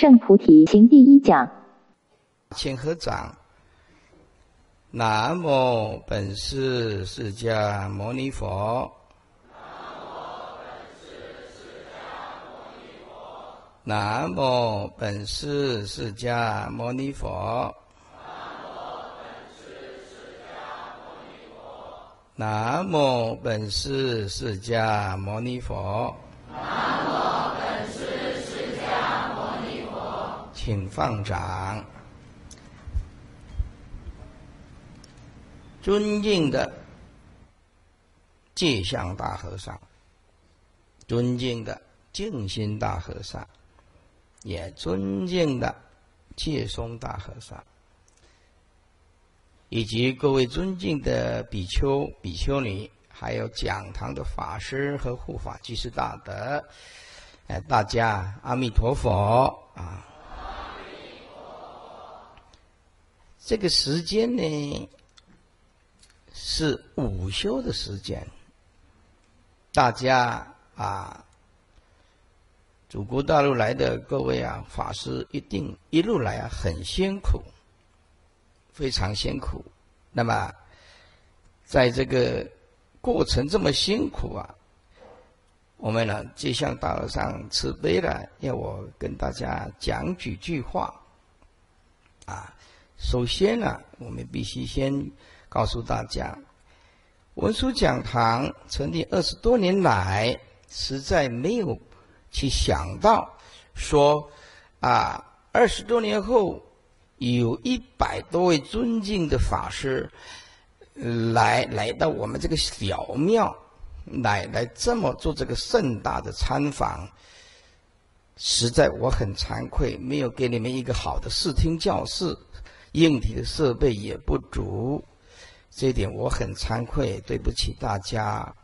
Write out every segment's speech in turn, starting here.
圣菩提行第一讲，请合掌。南无本师释迦牟尼佛。南无本师释迦牟尼佛。南无本师释迦牟尼佛。南无本师释迦牟尼佛请放掌。尊敬的戒相大和尚，尊敬的静心大和尚，也尊敬的戒松大和尚，以及各位尊敬的比丘、比丘尼，还有讲堂的法师和护法居士大德，哎，大家阿弥陀佛啊！阿弥陀佛。这个时间呢？是午休的时间，大家啊，祖国大陆来的各位啊，法师一定一路来啊很辛苦，非常辛苦。那么，在这个过程这么辛苦啊，我们呢就向大和尚慈悲了，要我跟大家讲几句话。首先呢，我们必须先。告诉大家，文殊讲堂成立二十多年来，实在没有去想到说啊，二十多年后有一百多位尊敬的法师来来到我们这个小庙，来来这么做这个盛大的参访，实在我很惭愧，没有给你们一个好的视听教室，硬体的设备也不足。这一点我很惭愧，对不起大家。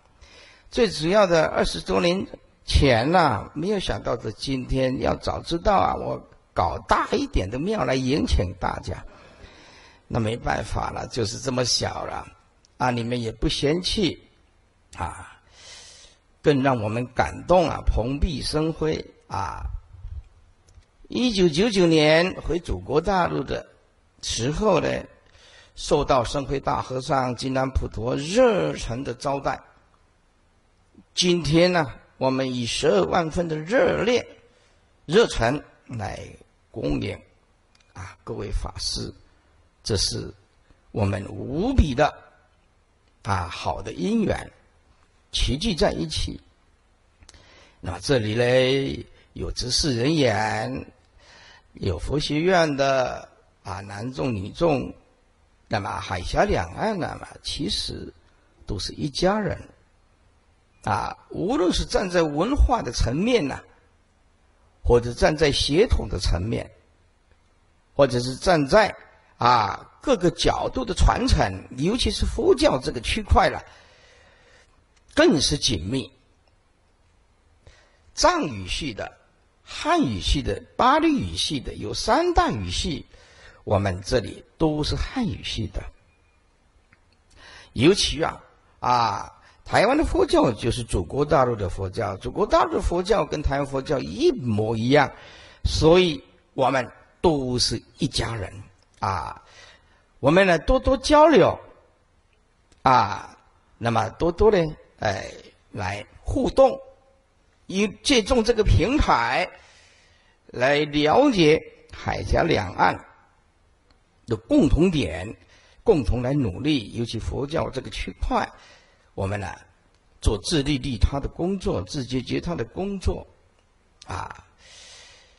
最主要的二十多年前呐，没有想到的今天，要早知道啊，我搞大一点的庙来迎请大家。那没办法了，就是这么小了啊！你们也不嫌弃啊，更让我们感动啊，蓬荜生辉啊！一九九九年回祖国大陆的时候呢。受到圣辉大和尚、金兰普陀热忱的招待。今天呢，我们以十二万分的热烈、热忱来恭迎啊，各位法师，这是我们无比的啊好的因缘，齐聚在一起。那么这里呢，有执事人员，有佛学院的啊男众、女众。那么海峡两岸呢嘛，其实都是一家人啊。无论是站在文化的层面呢，或者站在协同的层面，或者是站在啊各个角度的传承，尤其是佛教这个区块了，更是紧密。藏语系的、汉语系的、巴利语系的，有三大语系。我们这里都是汉语系的，尤其啊啊，台湾的佛教就是祖国大陆的佛教，祖国大陆的佛教跟台湾佛教一模一样，所以我们都是一家人啊。我们呢多多交流啊，那么多多的哎来互动，以借重这个平台来了解海峡两岸。的共同点，共同来努力，尤其佛教这个区块，我们呢做自利利他的工作，自觉觉他的工作，啊，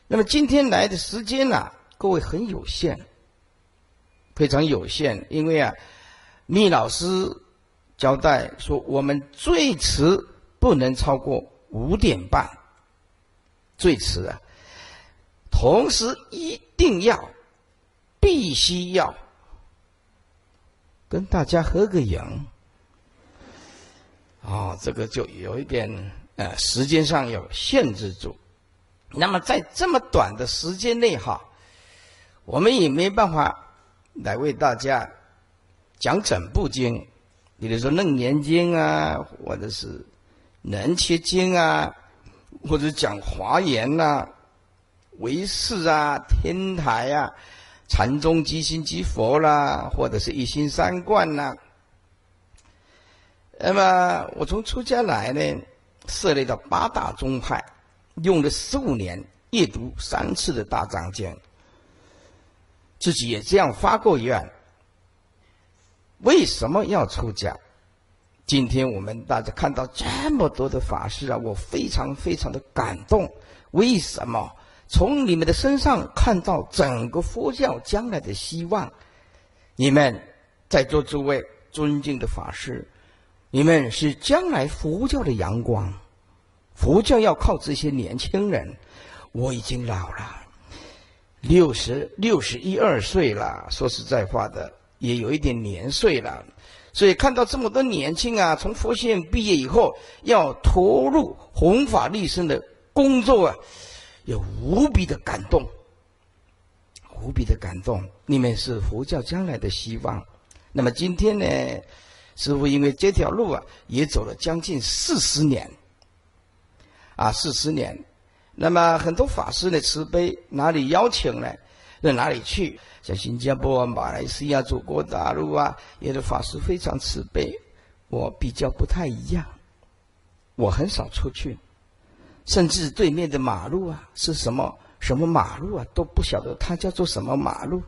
那么今天来的时间呢，各位很有限，非常有限，因为啊，密老师交代说，我们最迟不能超过五点半，最迟啊，同时一定要。必须要。跟大家合个影，啊，这个就有一点呃，时间上有限制住。那么在这么短的时间内哈，我们也没办法来为大家讲整部经，比如说《楞严经》啊，或者是《能切经》啊，或者讲《华严》呐，唯识啊、天台啊、禅宗即心即佛啦，或者是一心三观啦。那么我从出家来呢，涉猎到八大宗派，用了十五年，阅读三次的大藏经，自己也这样发过愿。为什么要出家？今天我们大家看到这么多的法师啊，我非常非常的感动。为什么？从你们的身上看到整个佛教将来的希望。你们在座诸位尊敬的法师，你们是将来佛教的阳光。佛教要靠这些年轻人。我已经老了，六十六十一二岁了。说实在话的，也有一点年岁了。所以看到这么多年轻啊，从佛学院毕业以后要投入弘法利生的工作啊，有无比的感动，无比的感动。你们是佛教将来的希望。那么今天呢，师傅因为这条路啊，也走了将近四十年，啊，四十年。那么很多法师的慈悲，哪里邀请呢？到哪里去？像新加坡啊、马来西亚、祖国大陆啊，有的法师非常慈悲。我比较不太一样，我很少出去，甚至对面的马路啊是什么什么马路啊都不晓得它叫做什么马路。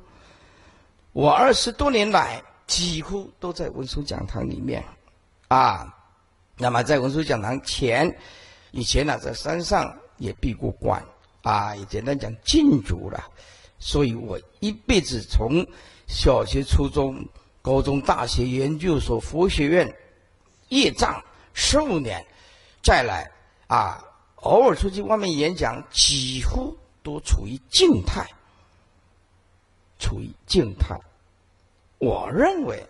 我二十多年来几乎都在文殊讲堂里面啊。那么在文殊讲堂前，以前呢在山上也闭过关啊，也简单讲禁足了。所以我一辈子从小学、初中、高中、大学、研究所、佛学院业障十五年，再来啊，偶尔出去外面演讲，几乎都处于静态，处于静态。我认为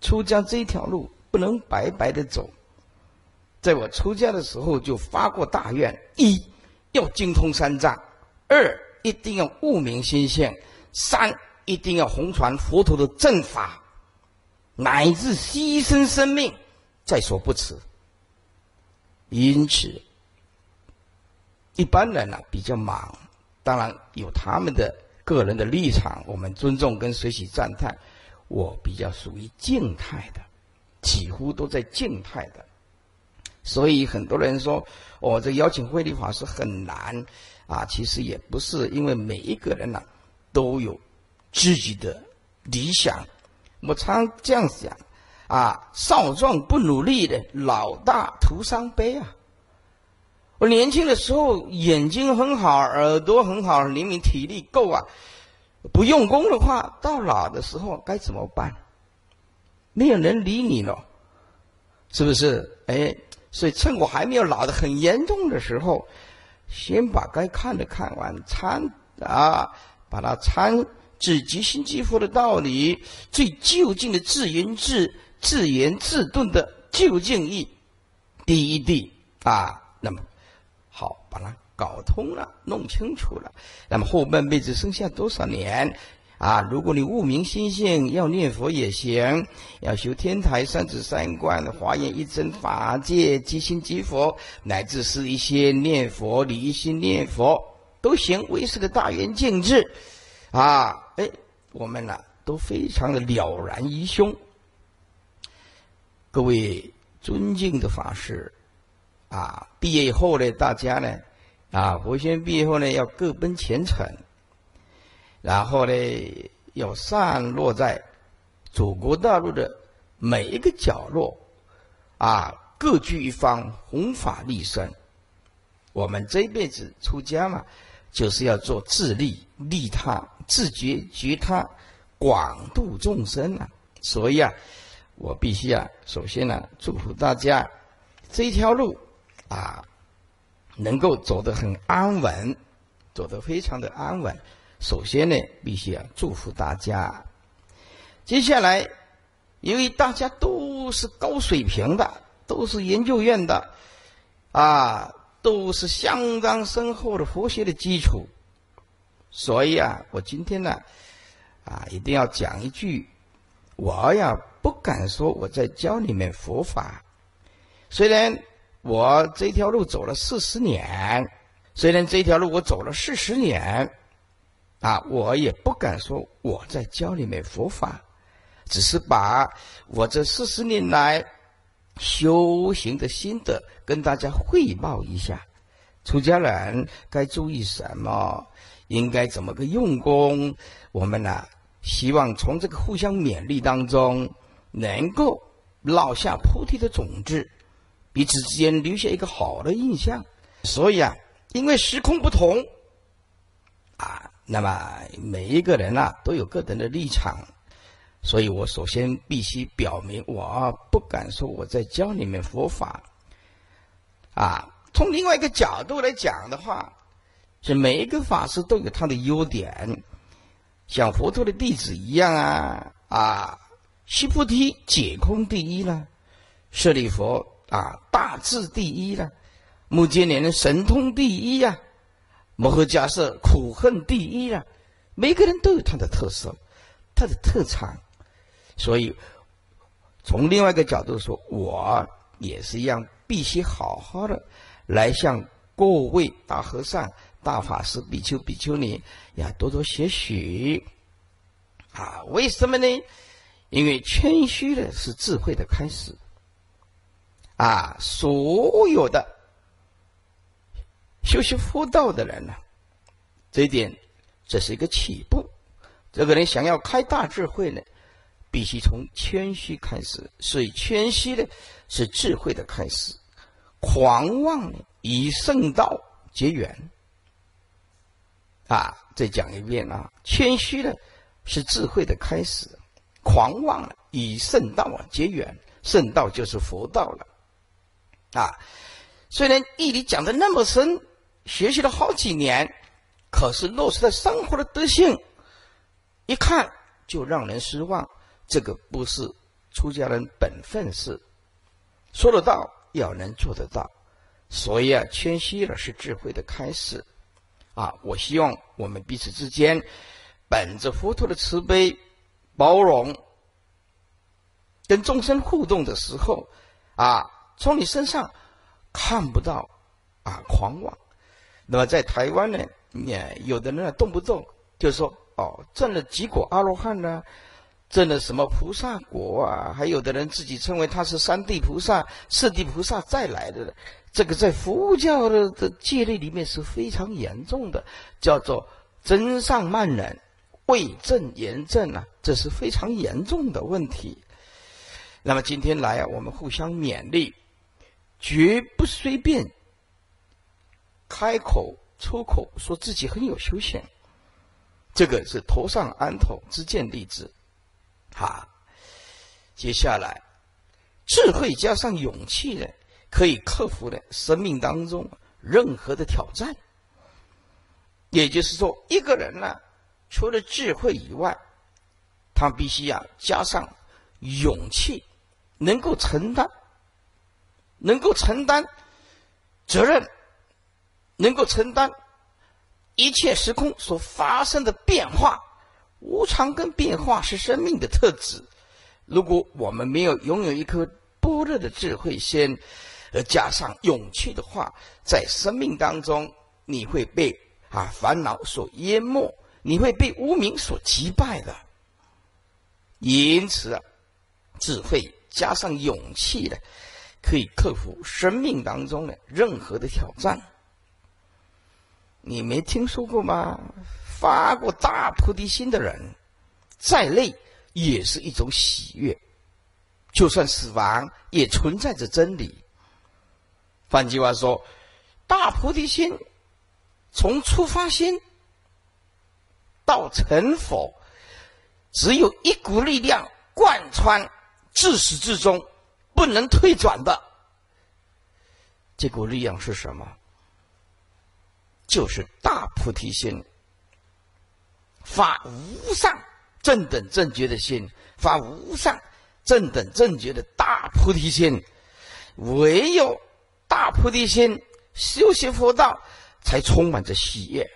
出家这条路不能白白的走，在我出家的时候就发过大愿：一要精通三藏；二。一定要悟明心性，三一定要弘传佛陀的正法，乃至牺牲生命，在所不辞。因此，一般人呢比较忙，当然有他们的个人的立场，我们尊重跟随喜赞叹。我比较属于静态的，几乎都在静态的，所以很多人说，我这邀请慧立法是很难。啊，其实也不是，因为每一个人呢，都有自己的理想。我常这样想，啊，少壮不努力的，老大徒伤悲啊。我年轻的时候眼睛很好，耳朵很好，灵敏体力够啊，不用功的话，到老的时候该怎么办？没有人理你了，是不是？哎，所以趁我还没有老的很严重的时候。先把该看的看完，参啊，把它参至即心即佛的道理，最究竟的自言自自言自顿的究竟义，第一地啊，那么好，把它搞通了，弄清楚了，那么后半辈子剩下多少年？啊，如果你悟明心性，要念佛也行，要修天台三子三观、华严一真法界、即心即佛，乃至是一些念佛、离心念佛都行。唯识的大圆净智，啊，哎，我们呢都非常的了然于胸。各位尊敬的法师，啊，毕业以后呢，大家呢，啊，佛学院毕业后呢，要各奔前程。然后呢，要散落在祖国大陆的每一个角落，啊，各具一方，弘法利生。我们这一辈子出家嘛，就是要做自利利他、自觉觉他、广度众生啊。所以啊，我必须啊，首先呢，祝福大家这一条路啊，能够走得很安稳，走得非常的安稳。首先呢，必须要祝福大家。接下来，由于大家都是高水平的，都是研究院的，啊，都是相当深厚的佛学的基础，所以啊，我今天呢，啊，一定要讲一句，我呀不敢说我在教你们佛法，虽然我这条路走了四十年，虽然这条路我走了四十年，啊，我也不敢说我在教你们佛法，只是把我这四十年来修行的心得跟大家汇报一下。出家人该注意什么？应该怎么个用功？我们呢，希望从这个互相勉励当中，能够落下菩提的种子，彼此之间留下一个好的印象。所以啊。因为时空不同，啊，那么每一个人啊都有个人的立场，所以我首先必须表明，我不敢说我在教你们佛法，啊，从另外一个角度来讲的话，是每一个法师都有他的优点，像佛陀的弟子一样啊，啊，须菩提解空第一了，舍利佛啊大智第一了。目犍连神通第一呀，摩诃迦叶苦恨第一呀，每个人都有他的特色，他的特长，所以从另外一个角度说，我也是一样，必须好好的来向各位大和尚、大法师、比丘、比丘尼呀多多学习啊！为什么呢？因为谦虚的是智慧的开始啊！所有的。修习佛道的人呢，这一点，这是一个起步。这个人想要开大智慧呢，必须从谦虚开始。所以谦虚呢，是智慧的开始。狂妄呢，以圣道结缘。啊，再讲一遍啊，谦虚呢，是智慧的开始。狂妄呢，以圣道啊结缘。圣道就是佛道了。啊，虽然义理讲的那么深。学习了好几年，可是落实在生活的德性，一看就让人失望。这个不是出家人本分事，说得到要能做得到。所以啊，谦虚了是智慧的开始。啊，我希望我们彼此之间，本着佛陀的慈悲、包容，跟众生互动的时候，啊，从你身上看不到啊狂妄。那么在台湾呢，也有的人动不动就说：“哦，证了几果阿罗汉呢，证了什么菩萨果啊？”还有的人自己称为他是三地菩萨、四地菩萨再来的。这个在佛教的的戒律里面是非常严重的，叫做真上慢人，未证言证啊，这是非常严重的问题。那么今天来啊，我们互相勉励，绝不随便。开口出口说自己很有修行，这个是头上安头之见弟子。好，接下来智慧加上勇气呢，可以克服的生命当中任何的挑战。也就是说，一个人呢，除了智慧以外，他必须要加上勇气，能够承担，能够承担责任。能够承担一切时空所发生的变化，无常跟变化是生命的特质。如果我们没有拥有一颗般若的智慧心，而加上勇气的话，在生命当中，你会被啊烦恼所淹没，你会被无名所击败的。因此啊，智慧加上勇气的，可以克服生命当中的任何的挑战。你没听说过吗？发过大菩提心的人，再累也是一种喜悦，就算死亡也存在着真理。换句话说，大菩提心从出发心到成佛，只有一股力量贯穿，自始至终不能退转的。这股力量是什么？就是大菩提心，发无上正等正觉的心，发无上正等正觉的大菩提心。唯有大菩提心，修习佛道，才充满着喜悦，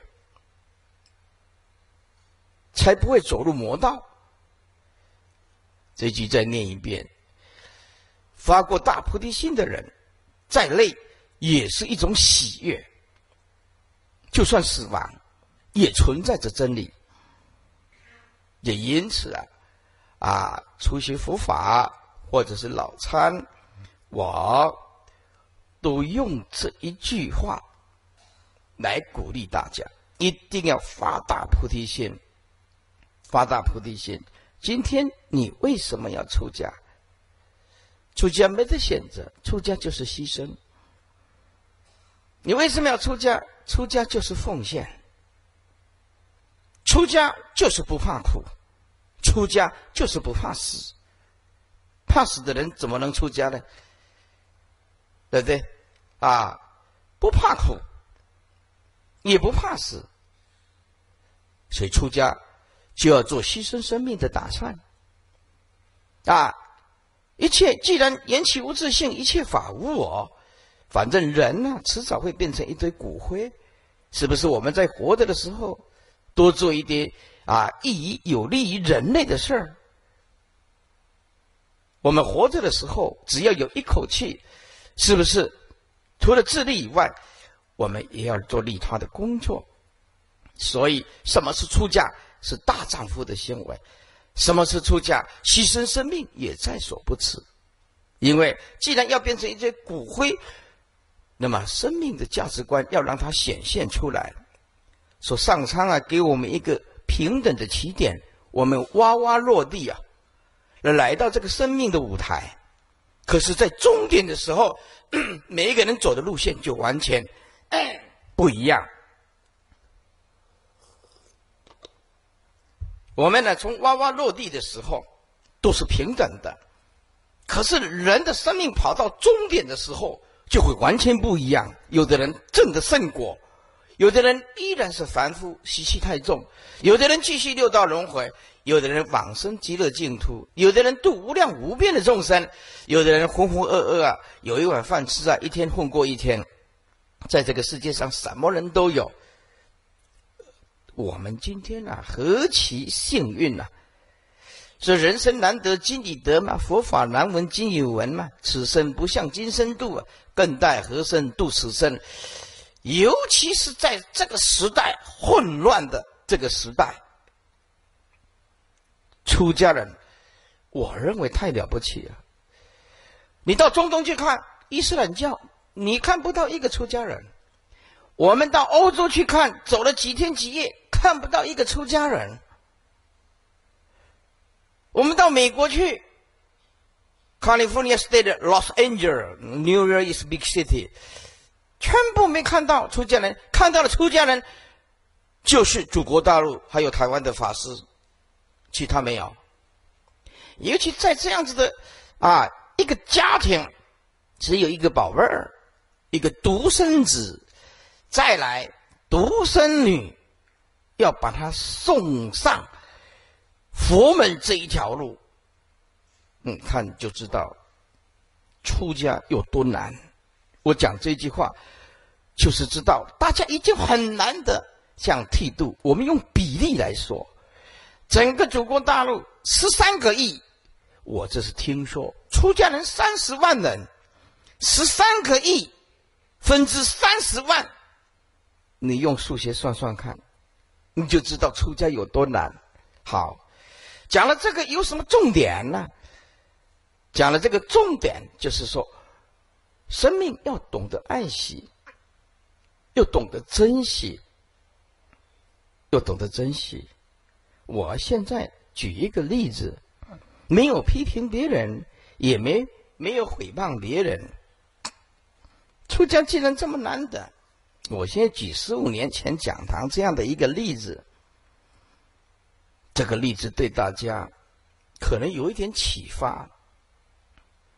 才不会走入魔道。这句再念一遍：发过大菩提心的人，再累也是一种喜悦。就算死亡，也存在着真理。也因此啊，啊，出席佛法或者是老参，我都用这一句话来鼓励大家：一定要发大菩提心，发大菩提心。今天你为什么要出家？出家没得选择，出家就是牺牲。你为什么要出家？出家就是奉献。出家就是不怕苦，出家就是不怕死。怕死的人怎么能出家呢？对不对？啊，不怕苦，也不怕死，所以出家就要做牺牲生命的打算。啊，一切既然缘起无自性，一切法无我。反正人呢，迟早会变成一堆骨灰，是不是？我们在活着的时候，多做一点啊，益于有利于人类的事儿。我们活着的时候，只要有一口气，是不是？除了自利以外，我们也要做利他的工作。所以，什么是出家？是大丈夫的行为。什么是出家？牺牲生命也在所不辞。因为既然要变成一些骨灰。那么，生命的价值观要让它显现出来。说上苍啊，给我们一个平等的起点，我们哇哇落地啊，来到这个生命的舞台。可是，在终点的时候，每一个人走的路线就完全不一样。我们呢，从哇哇落地的时候都是平等的，可是人的生命跑到终点的时候。就会完全不一样。有的人正的圣果，有的人依然是凡夫，习气太重；有的人继续六道轮回，有的人往生极乐净土，有的人度无量无边的众生，有的人浑浑噩噩啊，有一碗饭吃啊，一天混过一天。在这个世界上，什么人都有。我们今天啊，何其幸运啊！说人生难得今已得嘛，佛法难闻今已闻嘛。此生不向今生度啊，更待何生度此生？尤其是在这个时代混乱的这个时代，出家人，我认为太了不起了。你到中东去看伊斯兰教，你看不到一个出家人；我们到欧洲去看，走了几天几夜，看不到一个出家人。我们到美国去，California State, Los Angeles, New York is big city，全部没看到出家人，看到了出家人，就是祖国大陆还有台湾的法师，其他没有。尤其在这样子的啊一个家庭，只有一个宝贝儿，一个独生子，再来独生女，要把她送上。佛门这一条路，嗯，看就知道出家有多难。我讲这句话，就是知道大家已经很难的想剃度。我们用比例来说，整个祖国大陆十三个亿，我这是听说出家人三十万人，十三个亿分之三十万，你用数学算算看，你就知道出家有多难。好。讲了这个有什么重点呢？讲了这个重点，就是说，生命要懂得爱惜，又懂得珍惜，又懂得珍惜。我现在举一个例子，没有批评别人，也没没有诽谤别人。出家既然这么难得，我先举十五年前讲堂这样的一个例子。这个例子对大家可能有一点启发。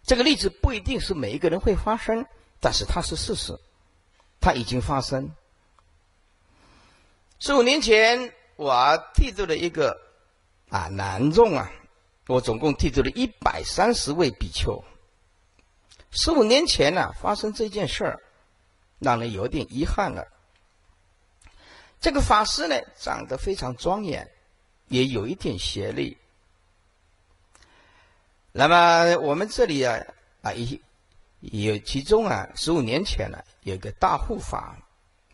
这个例子不一定是每一个人会发生，但是它是事实，它已经发生。十五年前，我剃度了一个啊男众啊，我总共剃度了一百三十位比丘。十五年前呢，发生这件事儿，让人有点遗憾了。这个法师呢，长得非常庄严。也有一点邪力。那么我们这里啊啊，有有其中啊，十五年前呢，有个大护法，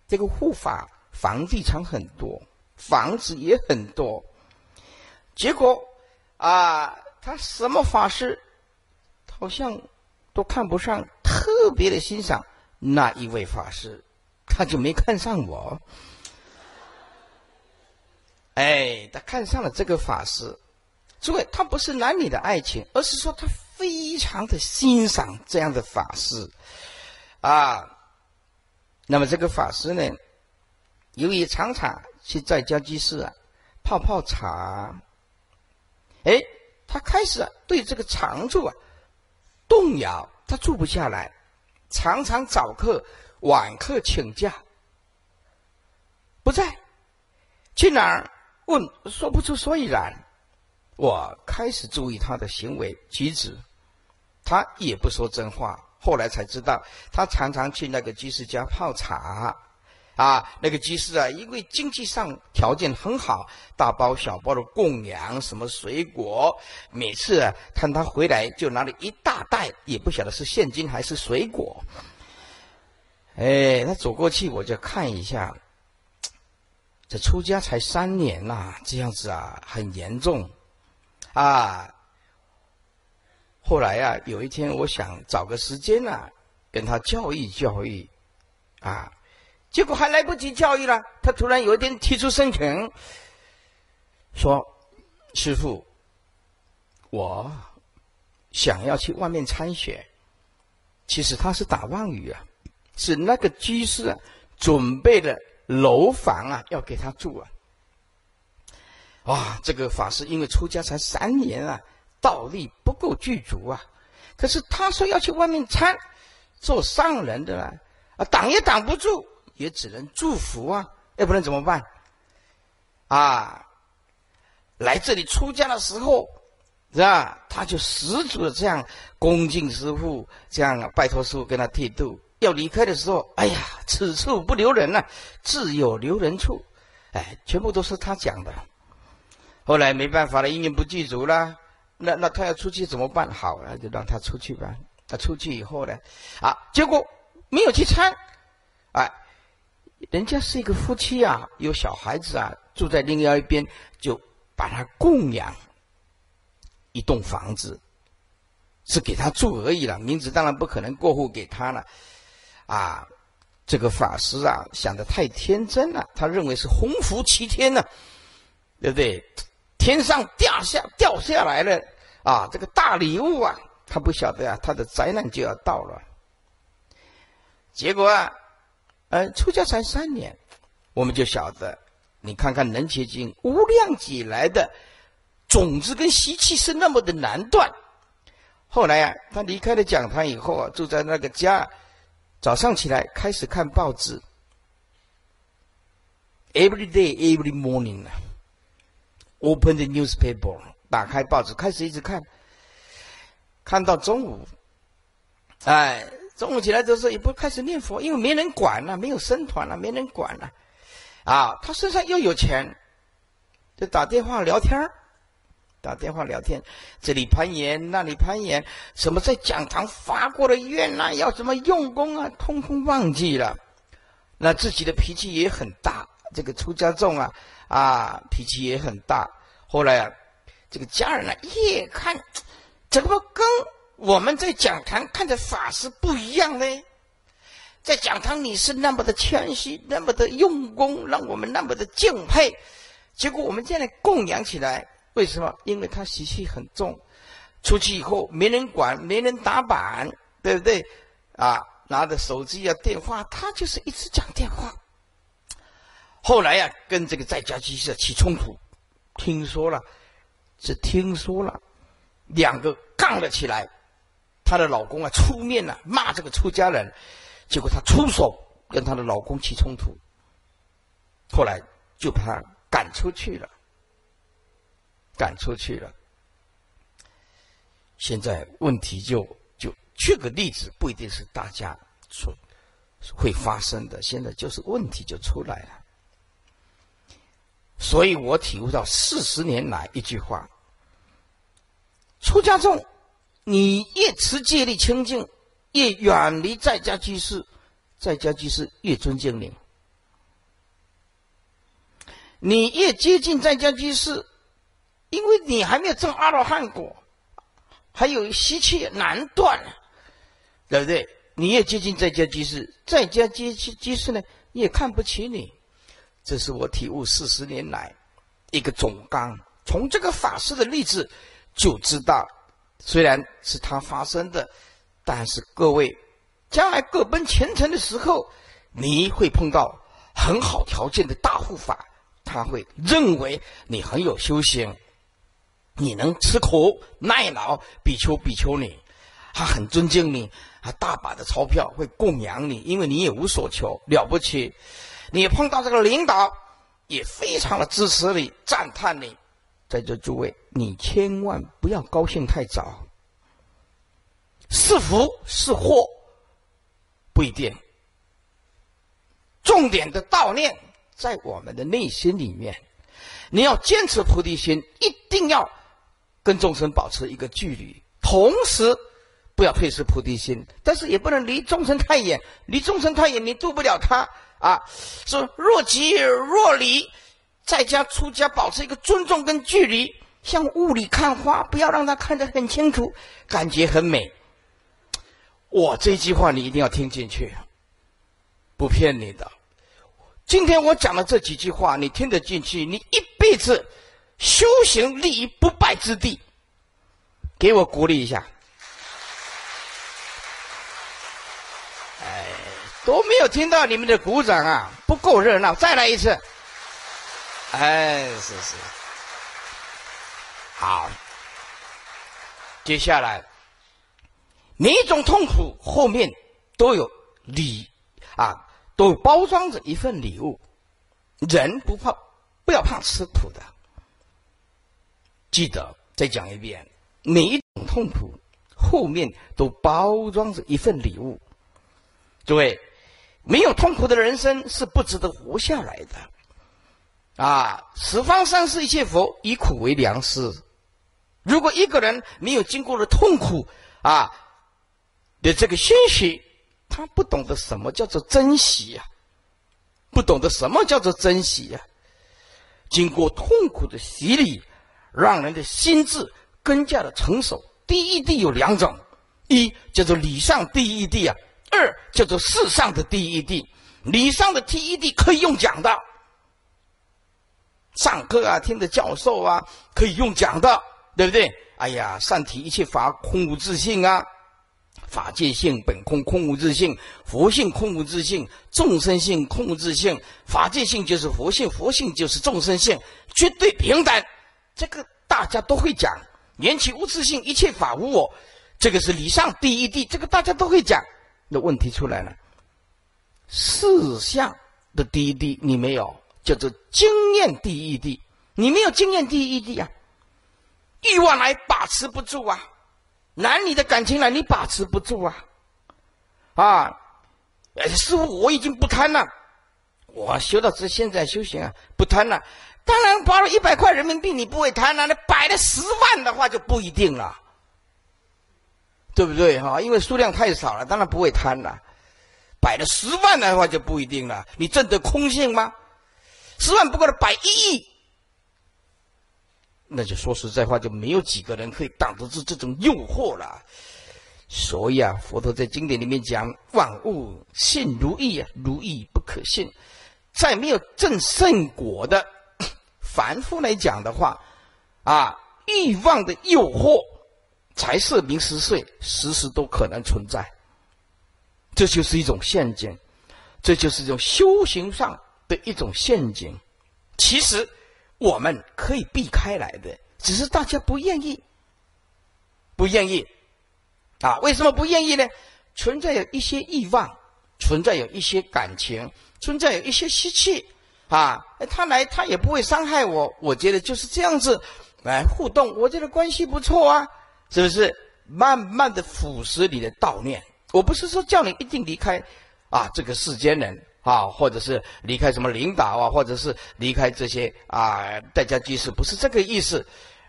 这个护法房地产很多，房子也很多。结果啊，他什么法师，好像都看不上，特别的欣赏那一位法师，他就没看上我。哎，他看上了这个法师，诸位，他不是男女的爱情，而是说他非常的欣赏这样的法师，啊，那么这个法师呢，由于常常去在家居士啊泡泡茶，哎，他开始啊对这个常住啊动摇，他住不下来，常常早课晚课请假，不在，去哪儿？问说不出所以然，我开始注意他的行为举止，他也不说真话。后来才知道，他常常去那个居士家泡茶，啊，那个居士啊，因为经济上条件很好，大包小包的供养什么水果，每次啊看他回来就拿了一大袋，也不晓得是现金还是水果。哎，他走过去我就看一下。这出家才三年呐，这样子啊，很严重啊。后来啊，有一天我想找个时间呐，跟他教育教育啊，结果还来不及教育了，他突然有一天提出申请，说：“师傅，我想要去外面参学。”其实他是打妄语啊，是那个居士啊准备的。楼房啊，要给他住啊！哇，这个法师因为出家才三年啊，道力不够具足啊。可是他说要去外面参，做上人的啦，啊，挡也挡不住，也只能祝福啊，要不然怎么办？啊，来这里出家的时候，是吧？他就十足的这样恭敬师傅，这样拜托师傅跟他剃度。要离开的时候，哎呀，此处不留人呐，自有留人处。哎，全部都是他讲的。后来没办法了，因缘不具足了，那那他要出去怎么办？好了，就让他出去吧。他出去以后呢，啊，结果没有去参，哎，人家是一个夫妻啊，有小孩子啊，住在另外一边，就把他供养一栋房子，是给他住而已了，名字当然不可能过户给他了。啊，这个法师啊，想的太天真了。他认为是鸿福齐天呢，对不对？天上掉下掉下来了啊，这个大礼物啊，他不晓得啊，他的灾难就要到了。结果啊，呃，出家才三年，我们就晓得，你看看《能结经》无量劫来的种子跟习气是那么的难断。后来啊，他离开了讲堂以后啊，住在那个家。早上起来开始看报纸，every day, every morning open the newspaper，打开报纸开始一直看，看到中午，哎，中午起来的时候也不开始念佛，因为没人管了，没有僧团了，没人管了，啊，他身上又有钱，就打电话聊天。打电话聊天，这里攀岩，那里攀岩，什么在讲堂发过的愿呐，要怎么用功啊，通通忘记了。那自己的脾气也很大，这个出家众啊，啊，脾气也很大。后来啊，这个家人呢，越看怎么跟我们在讲堂看的法师不一样呢？在讲堂你是那么的谦虚，那么的用功，让我们那么的敬佩。结果我们现在供养起来。为什么？因为他习气很重，出去以后没人管，没人打板，对不对？啊，拿着手机啊、电话，他就是一直讲电话。后来呀，跟这个在家居士起冲突，听说了，只听说了，两个杠了起来。她的老公啊出面了，骂这个出家人，结果她出手跟她的老公起冲突，后来就把她赶出去了。赶出去了。现在问题就就举个例子，不一定是大家说会发生的。现在就是问题就出来了。所以我体悟到四十年来一句话：出家众，你越持戒律清净，越远离在家居士，在家居士越尊敬你。你越接近在家居士，因为你还没有证阿罗汉果，还有吸气难断，对不对？你越接近在家居士，在家居居士呢也看不起你。这是我体悟四十年来一个总纲。从这个法师的例子就知道，虽然是他发生的，但是各位将来各奔前程的时候，你会碰到很好条件的大护法，他会认为你很有修行，你能吃苦耐劳，比丘比丘尼，他很尊敬你，他大把的钞票会供养你，因为你也无所求，了不起。你碰到这个领导，也非常的支持你，赞叹你。在座诸位，你千万不要高兴太早。是福是祸，不一定。重点的悼念在我们的内心里面。你要坚持菩提心，一定要跟众生保持一个距离，同时不要退失菩提心，但是也不能离众生太远。离众生太远，你渡不了他啊！说若即若离。在家出家，保持一个尊重跟距离，像雾里看花，不要让他看得很清楚，感觉很美。我这句话你一定要听进去，不骗你的。今天我讲的这几句话，你听得进去，你一辈子修行立于不败之地。给我鼓励一下。哎，都没有听到你们的鼓掌啊，不够热闹，再来一次。哎，是是，好。接下来，每一种痛苦后面都有礼啊，都包装着一份礼物。人不怕，不要怕吃苦的。记得再讲一遍，每一种痛苦后面都包装着一份礼物。诸位，没有痛苦的人生是不值得活下来的。啊！十方三世一切佛以苦为良师。如果一个人没有经过了痛苦啊的这个欣喜，他不懂得什么叫做珍惜呀，不懂得什么叫做珍惜呀。经过痛苦的洗礼，让人的心智更加的成熟。第一地有两种：一叫做理上第一地啊；二叫做世上的第一地。理上的第一地可以用讲的。上课啊，听的教授啊，可以用讲的，对不对？哎呀，善体一切法空无自性啊，法界性本空，空无自性；佛性空无自性，众生性空无自性。法界性就是佛性，佛性就是众生性，绝对平等。这个大家都会讲。缘起无自性，一切法无我，这个是理上第一地，这个大家都会讲。那问题出来了，四相的第一地你没有。叫做经验第一地，你没有经验第一地啊，欲望来把持不住啊，男女的感情来你把持不住啊，啊，师傅我已经不贪了，我修到这现在修行啊不贪了，当然花了一百块人民币你不会贪了，那摆了十万的话就不一定了，对不对？哈？因为数量太少了，当然不会贪了，摆了十万的话就不一定了，你证得空性吗？十万不够的百亿，那就说实在话，就没有几个人可以挡得住这种诱惑了。所以啊，佛陀在经典里面讲：万物信如意啊，如意不可信。在没有正圣果的凡夫来讲的话，啊，欲望的诱惑、财色名食睡，时时都可能存在。这就是一种陷阱，这就是一种修行上。的一种陷阱，其实我们可以避开来的，只是大家不愿意，不愿意啊？为什么不愿意呢？存在有一些欲望，存在有一些感情，存在有一些习气啊。他来，他也不会伤害我。我觉得就是这样子来互动，我觉得关系不错啊，是不是？慢慢的腐蚀你的悼念。我不是说叫你一定离开啊，这个世间人。啊，或者是离开什么领导啊，或者是离开这些啊，代家居士，不是这个意思，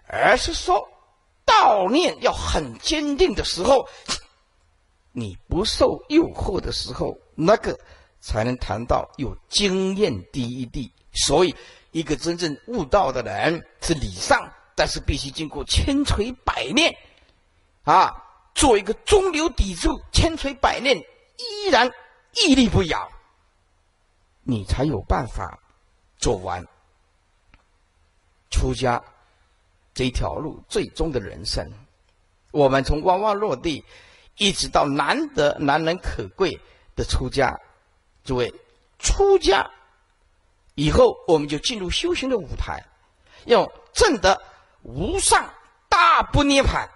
而是说悼念要很坚定的时候，你不受诱惑的时候，那个才能谈到有经验第一地。所以一个真正悟道的人是礼上，但是必须经过千锤百炼，啊，做一个中流砥柱，千锤百炼依然屹立不摇，你才有办法走完出家这一条路最终的人生。我们从呱呱落地，一直到难得难能可贵的出家，诸位出家。以后我们就进入修行的舞台，要证得无上大不涅盘。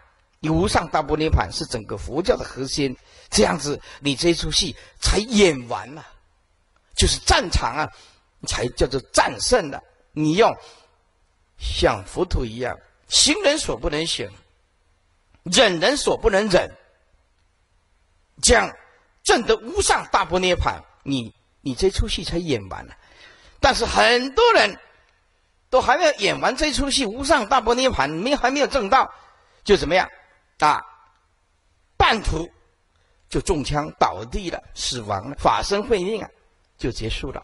无上大不涅槃是整个佛教的核心。这样子，你这出戏才演完了，就是战场啊，才叫做战胜的。你要像浮屠一样，行人所不能行，忍人所不能忍，这样证得无上大不涅盘，你你这出戏才演完了。但是很多人都还没有演完这出戏，无上大波涅盘没还没有证到，就怎么样啊？半途就中枪倒地了，死亡了，法身慧命啊，就结束了。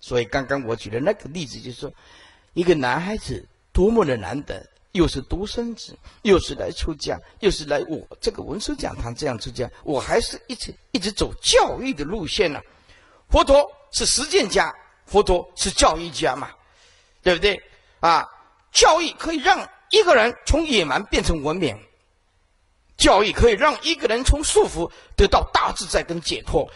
所以刚刚我举的那个例子，就是说，一个男孩子多么的难得，又是独生子，又是来出家，又是来我这个文殊讲堂这样出家，我还是一直一直走教育的路线呢。佛陀是实践家。佛陀是教育家嘛，对不对啊？教育可以让一个人从野蛮变成文明，教育可以让一个人从束缚得到大自在跟解脱。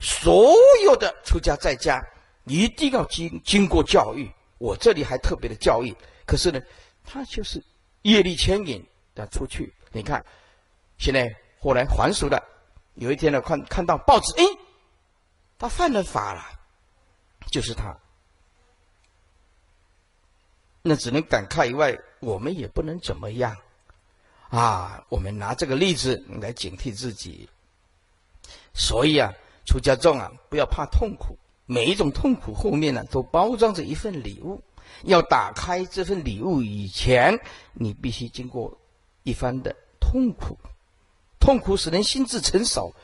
所有的出家在家一定要经经过教育。我这里还特别的教育，可是呢，他就是业力牵引的出去。你看，现在后来还俗了。有一天呢，看看到报纸，哎，他犯了法了。就是他，那只能感慨以外，我们也不能怎么样啊！我们拿这个例子来警惕自己。所以啊，出家众啊，不要怕痛苦，每一种痛苦后面呢，都包装着一份礼物。要打开这份礼物以前，你必须经过一番的痛苦，痛苦使人心智成熟。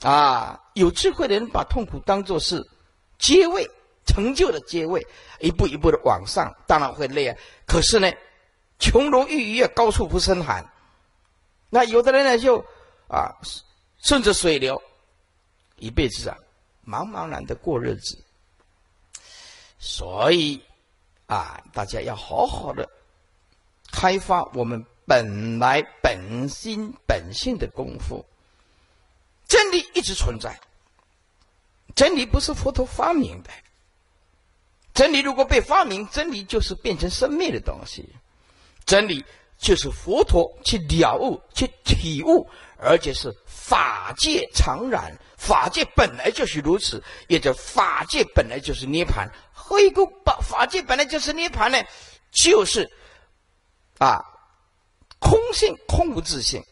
啊，有智慧的人把痛苦当作是。阶位成就的阶位，一步一步的往上，当然会累啊。可是呢，穷如玉玉，高处不胜寒。那有的人呢，就啊，顺着水流，一辈子啊，茫茫然的过日子。所以啊，大家要好好的开发我们本来本心本性的功夫。真理一直存在。真理不是佛陀发明的，真理如果被发明，真理就是变成生灭的东西。真理就是佛陀去了悟、去体悟，而且是法界常然，法界本来就是如此，也就法界本来就是涅盘。回顾把法界本来就是涅盘呢，就是啊，空性空无自性，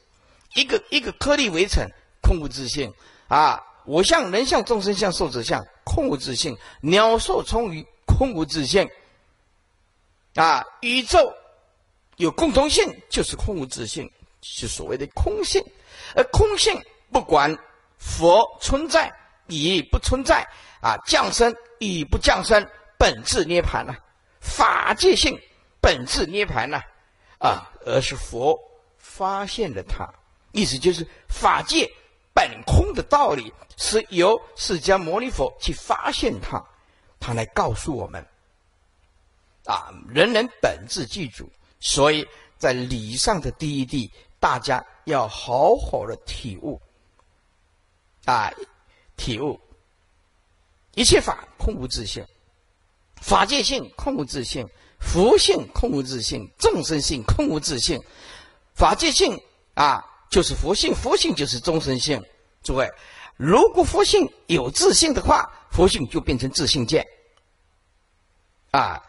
一个一个颗粒围成空无自性啊。我相、人相、众生相、寿者相，空无自性；鸟兽虫鱼，空无自性。啊，宇宙有共同性，就是空无自性，是所谓的空性。而空性不管佛存在与不存在，啊，降生与不降生，本质涅盘呐。法界性本质涅盘呐，啊，而是佛发现了它，意思就是法界。本空的道理是由释迦牟尼佛去发现它，他来告诉我们啊，人人本质具足。所以在理上的第一地，大家要好好的体悟啊，体悟一切法空无自性，法界性空无自性，佛性空无自性，众生性空无自性，法界性啊。就是佛性，佛性就是众生性。诸位，如果佛性有自信的话，佛性就变成自信见。啊，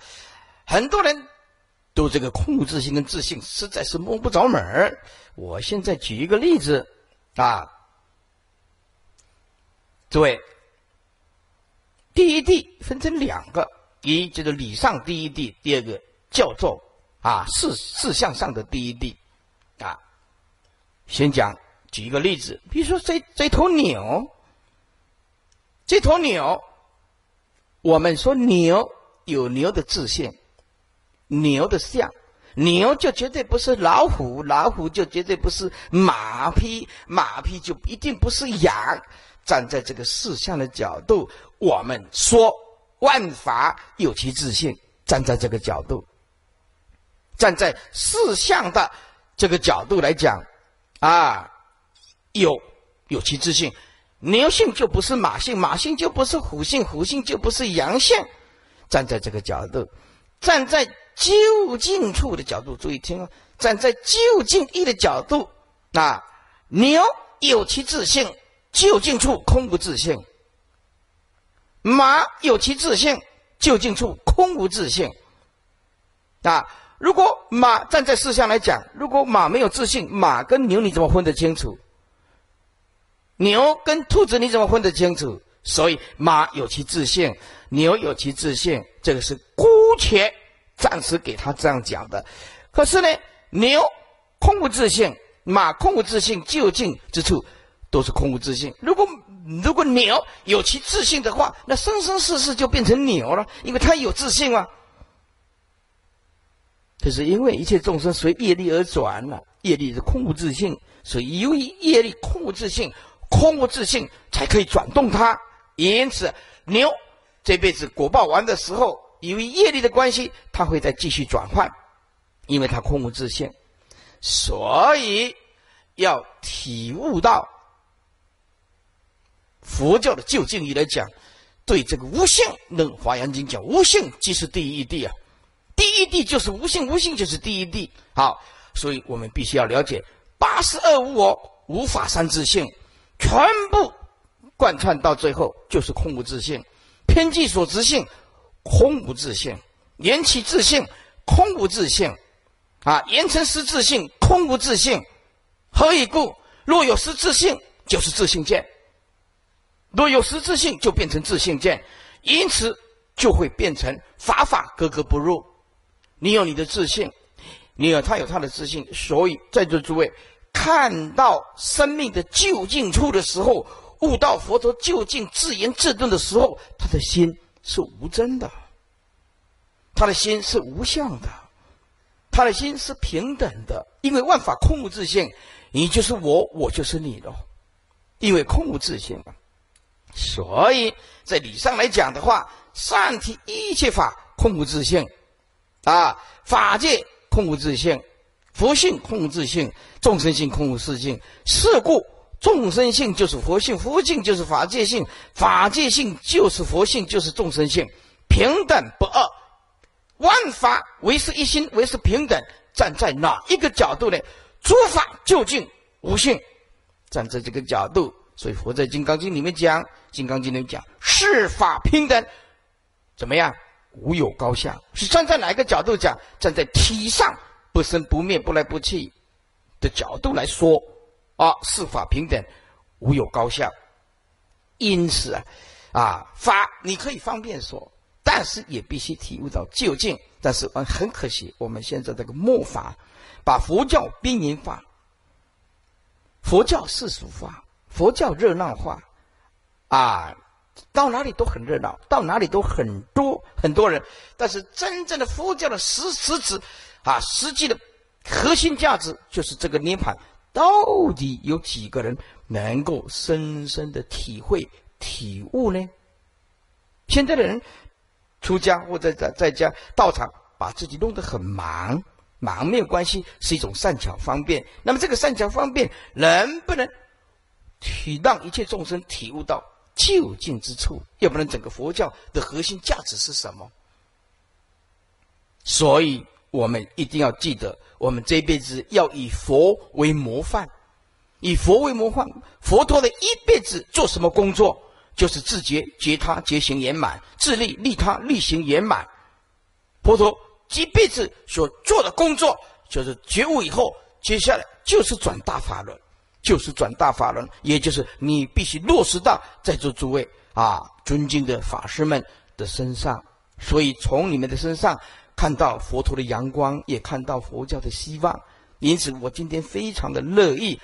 很多人都这个控制性跟自信实在是摸不着门儿。我现在举一个例子啊，诸位，第一地分成两个，一就是理上第一地，第二个叫做啊事事项上的第一地啊。先讲，举一个例子，比如说这这头牛，这头牛，我们说牛有牛的自信，牛的相，牛就绝对不是老虎，老虎就绝对不是马匹，马匹就一定不是羊。站在这个事相的角度，我们说万法有其自性。站在这个角度，站在事相的这个角度来讲，啊，有有其自性。牛性就不是马性，马性就不是虎性，虎性就不是羊性。站在这个角度，站在就近处的角度，注意听哦。站在就近义的角度，啊，牛有其自性，就近处空无自性；马有其自性，就近处空无自性。啊，如果马站在事项来讲，如果马没有自信，马跟牛你怎么分得清楚？牛跟兔子你怎么分得清楚？所以马有其自信，牛有其自信，这个是姑且暂时给他这样讲的。可是呢，牛空无自信，马空无自信，就近之处都是空无自信。如果如果牛有其自信的话，那生生世世就变成牛了，因为它有自信啊。可是因为一切众生随业力而转了，业力是空无自信，所以由于业力空无自信。空无自信才可以转动它，因此牛这辈子果报完的时候，因为业力的关系，它会再继续转换，因为它空无自性，所以要体悟到佛教的究竟义来讲，对这个无性，那《华严经》讲无性即是第一谛啊，第一谛就是无性，无性就是第一谛。好，所以我们必须要了解八十二无我，无法三自性。全部贯穿到最后就是空无自性，偏计所执性，空无自性；缘起自性，空无自性；啊，言成实自性，空无自性。何以故？若有实自性，就是自性见；若有实自性，就变成自性见，因此就会变成法法格格不入。你有你的自信，你有他有他的自信，所以在座诸位。看到生命的究竟处的时候，悟到佛陀究竟自言自顿的时候，他的心是无真的，他的心是无相的，他的心是平等的。因为万法空无自性，你就是我，我就是你了。因为空无自性所以在理上来讲的话，善体一切法空无自性，啊，法界空无自性。佛性空无自性，众生性空无自性。是故众生性就是佛性，佛性就是法界性，法界性就是佛性，就是众生性，平等不二。万法唯是一心，唯是平等。站在哪一个角度呢？诸法究竟无性。站在这个角度，所以佛在《金刚经》里面讲，《金刚经》里面讲，是法平等，怎么样？无有高下。是站在哪一个角度讲？站在体上。不生不灭、不来不去的角度来说，啊，四法平等，无有高下。因此啊，啊，法你可以方便说，但是也必须体悟到究竟。但是嗯，很可惜，我们现在这个末法，把佛教兵营化，佛教世俗化，佛教热闹化，啊，到哪里都很热闹，到哪里都很多很多人，但是真正的佛教的实实质。啊，实际的核心价值就是这个涅槃，到底有几个人能够深深的体会体悟呢？现在的人出家或者在在家道场，把自己弄得很忙，忙没有关系，是一种善巧方便。那么这个善巧方便能不能体让一切众生体悟到究竟之处？要不然整个佛教的核心价值是什么？所以。我们一定要记得，我们这辈子要以佛为模范，以佛为模范。佛陀的一辈子做什么工作？就是自觉觉他觉行圆满，自利利他利行圆满。佛陀一辈子所做的工作，就是觉悟以后，接下来就是转大法轮，就是转大法轮，也就是你必须落实到在座诸位啊尊敬的法师们的身上。所以从你们的身上。看到佛陀的阳光，也看到佛教的希望，因此我今天非常的乐意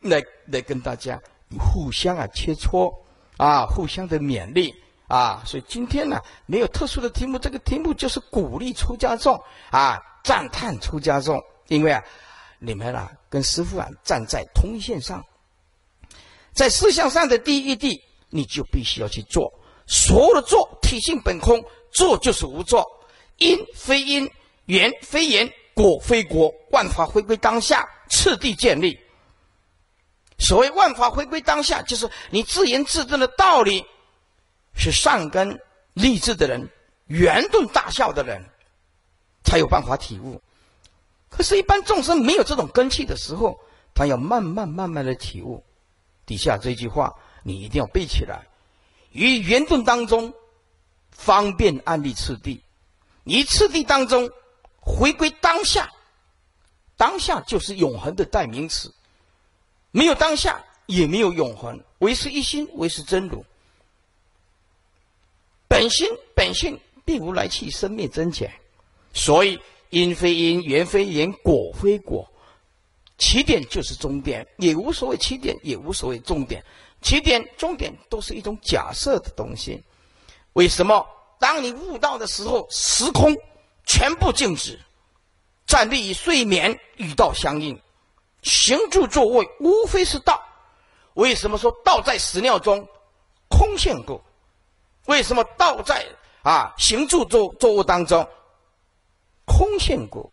来来跟大家互相啊切磋啊，互相的勉励啊，所以今天呢，没有特殊的题目，这个题目就是鼓励出家众啊，赞叹出家众，因为啊，你们啊跟师傅啊站在同一线上，在思想上的第一地，你就必须要去做，所有的做体性本空，做就是无做，因非因，缘非缘，果非果，万法回归当下，次第建立。所谓万法回归当下，就是你自言自证的道理，是善根立志的人、圆顿大笑的人，才有办法体悟。可是，一般众生没有这种根气的时候，他要慢慢慢慢的体悟。底下这句话，你一定要背起来：于圆顿当中，方便安立次第；一次第当中，回归当下。当下就是永恒的代名词。没有当下，也没有永恒。唯是一心，唯是真如。本心本性并无来去，生灭增减。所以因非因，缘非缘，果非果。起点就是终点，也无所谓起点，也无所谓终点。起点、终点都是一种假设的东西。为什么？当你悟道的时候，时空全部静止，站立于睡眠，与道相应。行住坐卧，无非是道。为什么说道在屎尿中空现故？为什么道在啊行住坐坐卧当中空现故？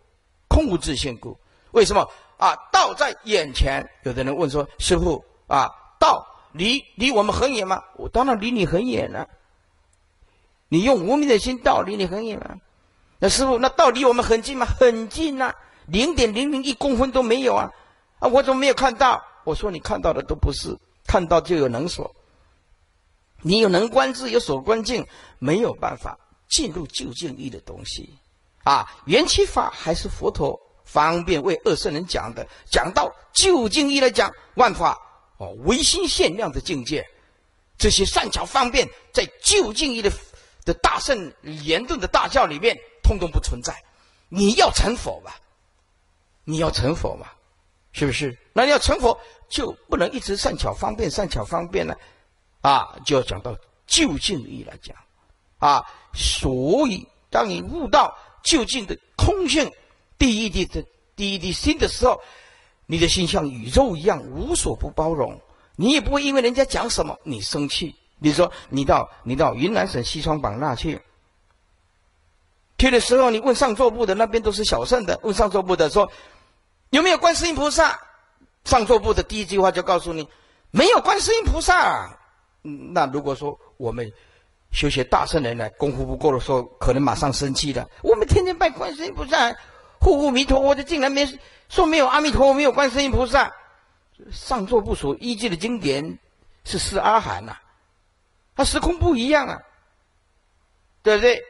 空无自性故？为什么啊道在眼前？有的人问说：“师傅啊，道离离我们很远吗？”我当然离你很远了。你用无名的心，道离你很远吗？那师傅，那道离我们很近吗？很近啊，零点零零一公分都没有啊。啊，我怎么没有看到？我说你看到的都不是，看到就有能所。你有能观智，有所观境，没有办法进入究竟义的东西。啊，缘起法还是佛陀方便为二圣人讲的。讲到究竟义来讲，万法哦唯心限量的境界，这些善巧方便在究竟义的的大圣言论的大教里面，通通不存在。你要成佛吧？你要成佛吧？是不是？那你要成佛，就不能一直善巧方便、善巧方便呢？啊，就要讲到就近义来讲啊。所以，当你悟到就近的空性第一滴的第一滴心的时候，你的心像宇宙一样无所不包容，你也不会因为人家讲什么你生气。比如说，你到你到云南省西双版纳去，去的时候，你问上座部的，那边都是小圣的，问上座部的说。有没有观世音菩萨？上座部的第一句话就告诉你，没有观世音菩萨。那如果说我们修学大圣人呢，功夫不够的时候，可能马上生气了。我们天天拜观世音菩萨，护护弥陀佛，就竟然没说没有阿弥陀佛，没有观世音菩萨。上座部所依据的经典是四阿含呐，它时空不一样啊，对不对？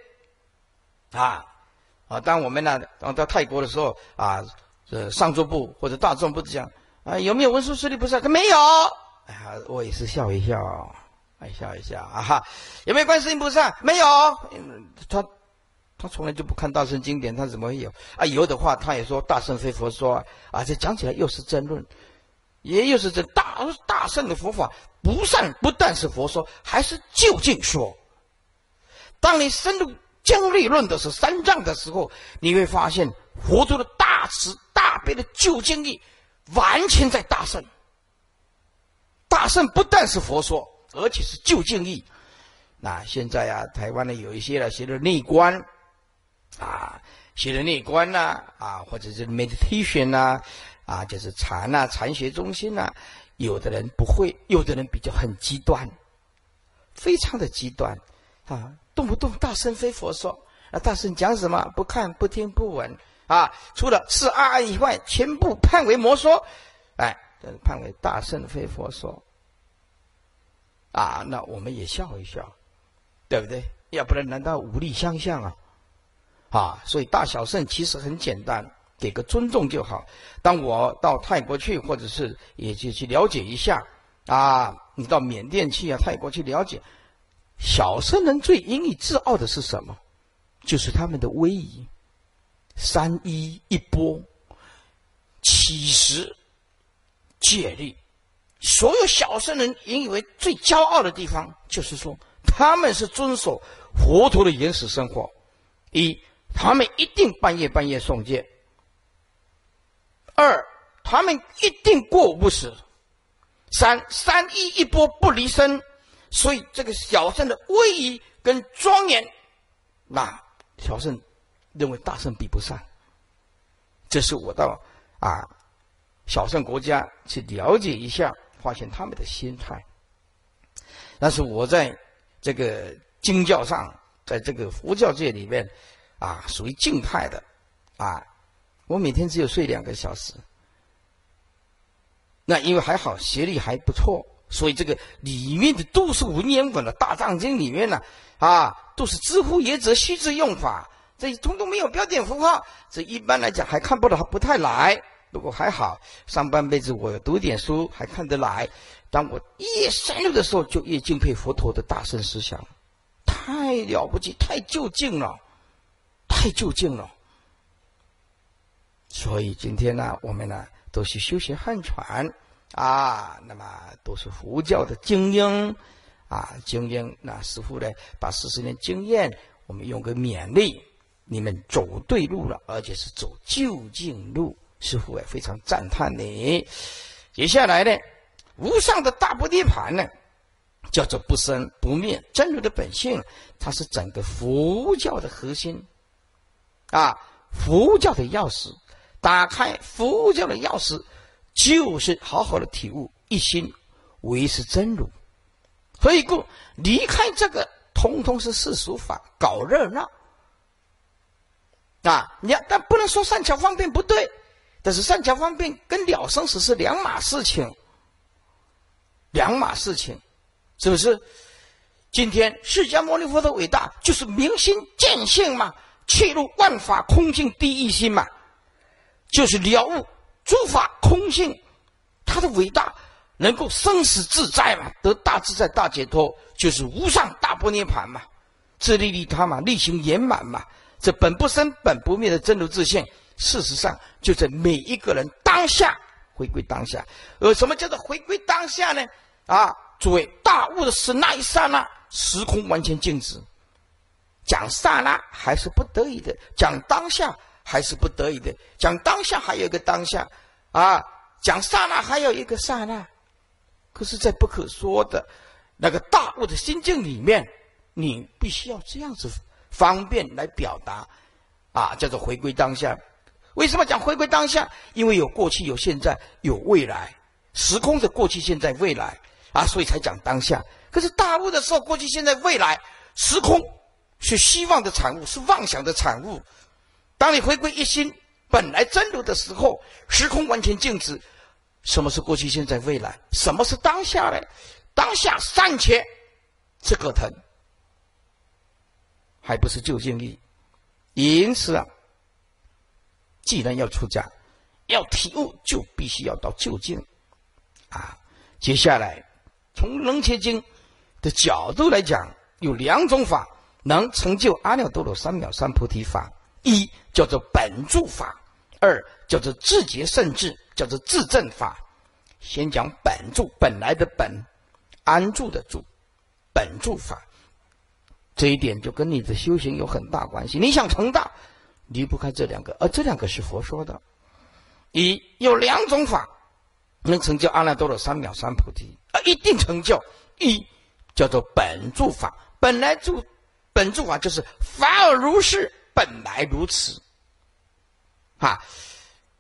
啊啊！当我们呢，当到泰国的时候啊。这上座部或者大众不讲啊，有没有文殊师利菩萨？他没有。哎呀，我也是笑一笑，哎，笑一笑啊哈。有没有观世音菩萨？没有。他他从来就不看大圣经典，他怎么会有啊？有的话，他也说大圣非佛说啊。这讲起来又是争论，也就是这大大圣的佛法不善，不但是佛说，还是究竟说。当你深入经历论的是三藏的时候，你会发现佛陀的大慈。大悲的究竟义，完全在大圣。大圣不但是佛说，而且是究竟义。那现在啊，台湾呢有一些呢学的内观，啊，学的内观呐，啊，或者是 meditation 呐，啊，啊就是禅呐，禅学中心呐。有的人不会，有的人比较很极端，非常的极端啊，动不动大圣非佛说，啊，大圣讲什么不看不听不闻。啊，除了是二以外，全部判为魔说，哎，判为大圣非佛说。啊，那我们也笑一笑，对不对？要不然难道武力相向啊？啊，所以大小圣其实很简单，给个尊重就好。当我到泰国去，或者是也就去了解一下啊，你到缅甸去啊，泰国去了解，小僧人最引以自傲的是什么？就是他们的威仪。三一一波，起时戒律，所有小僧人引以为最骄傲的地方，就是说他们是遵守佛陀的原始生活。一，他们一定半夜半夜诵戒；二，他们一定过午不食；三，三衣一钵不离身。所以，这个小圣的威仪跟庄严，那小圣认为大圣比不上。这是我到啊小圣国家去了解一下，发现他们的心态。但是我在这个经教上，在这个佛教界里面，啊，属于静态的，啊，我每天只有睡两个小时。那因为还好学历还不错，所以这个里面的都是文言文的大藏经里面呢，啊，都是知乎也者虚字用法，这通通没有标点符号，这一般来讲还看不到，不太来。不过还好，上半辈子我读点书还看得来。当我越深入的时候，就越敬佩佛陀的大圣思想，太了不起，太就近了，太就近了。所以今天呢，我们呢都是修学汉传啊，那么都是佛教的精英啊，精英。那师傅呢，把四十年经验，我们用个勉励，你们走对路了，而且是走就近路。师傅也非常赞叹你。接下来呢，无上的大不涅盘呢，叫做不生不灭真如的本性，它是整个佛教的核心啊，佛教的钥匙。打开佛教的钥匙，就是好好的体悟一心唯是真如。所以故离开这个，通通是世俗法，搞热闹啊！你但不能说善巧方便不对。但是善巧方便跟了生死是两码事情，两码事情，是不是？今天释迦牟尼佛的伟大，就是明心见性嘛，切入万法空性第一心嘛，就是了悟诸法空性，他的伟大能够生死自在嘛，得大自在大解脱，就是无上大波涅盘嘛，自利利他嘛，力行圆满嘛，这本不生本不灭的真如自性。事实上，就在每一个人当下回归当下。而什么叫做回归当下呢？啊，诸位，大悟的是那一刹那，时空完全静止。讲刹那还是不得已的，讲当下还是不得已的，讲当下还有一个当下啊，讲刹那还有一个刹那。可是，在不可说的那个大悟的心境里面，你必须要这样子方便来表达啊，叫做回归当下。为什么讲回归当下？因为有过去，有现在，有未来，时空的过去、现在、未来啊，所以才讲当下。可是大悟的时候，过去、现在、未来，时空是希望的产物，是妄想的产物。当你回归一心，本来真如的时候，时空完全静止。什么是过去、现在、未来？什么是当下呢？当下暂且这个疼，还不是就近义。因此啊。既然要出家，要体悟，就必须要到就近啊。接下来，从《楞伽经》的角度来讲，有两种法能成就阿耨多罗三藐三菩提法：一叫做本住法，二叫做自觉圣智，叫做自证法。先讲本住，本来的本，安住的住，本住法。这一点就跟你的修行有很大关系。你想成大。离不开这两个，而这两个是佛说的。一有两种法能成就阿耨多罗三藐三菩提，啊，一定成就。一叫做本住法，本来住本住法就是法尔如是，本来如此。啊，